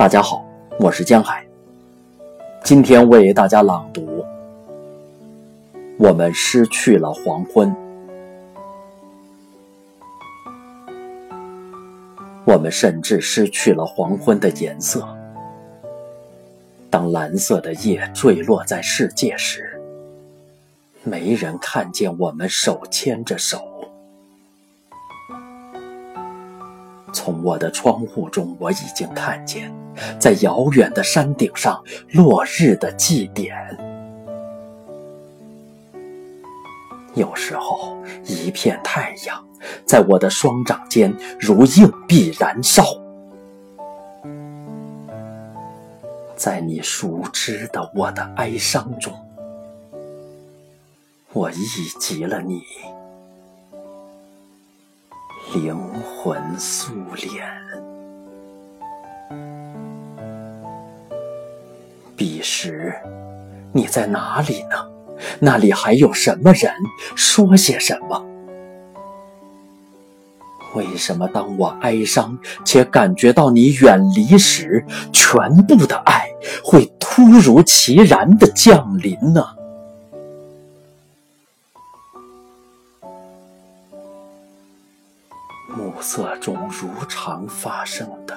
大家好，我是江海。今天为大家朗读：我们失去了黄昏，我们甚至失去了黄昏的颜色。当蓝色的夜坠落在世界时，没人看见我们手牵着手。从我的窗户中，我已经看见，在遥远的山顶上，落日的祭典。有时候，一片太阳在我的双掌间如硬币燃烧。在你熟知的我的哀伤中，我忆及了你。灵魂素脸，彼时你在哪里呢？那里还有什么人？说些什么？为什么当我哀伤且感觉到你远离时，全部的爱会突如其然的降临呢？暮色中如常发生的，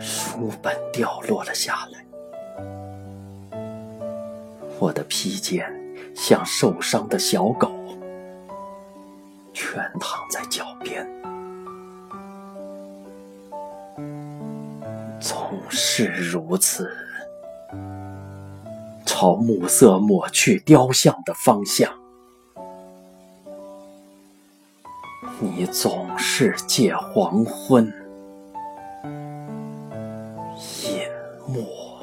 书本掉落了下来，我的披肩像受伤的小狗，全躺在脚边，总是如此，朝暮色抹去雕像的方向。你总是借黄昏隐没。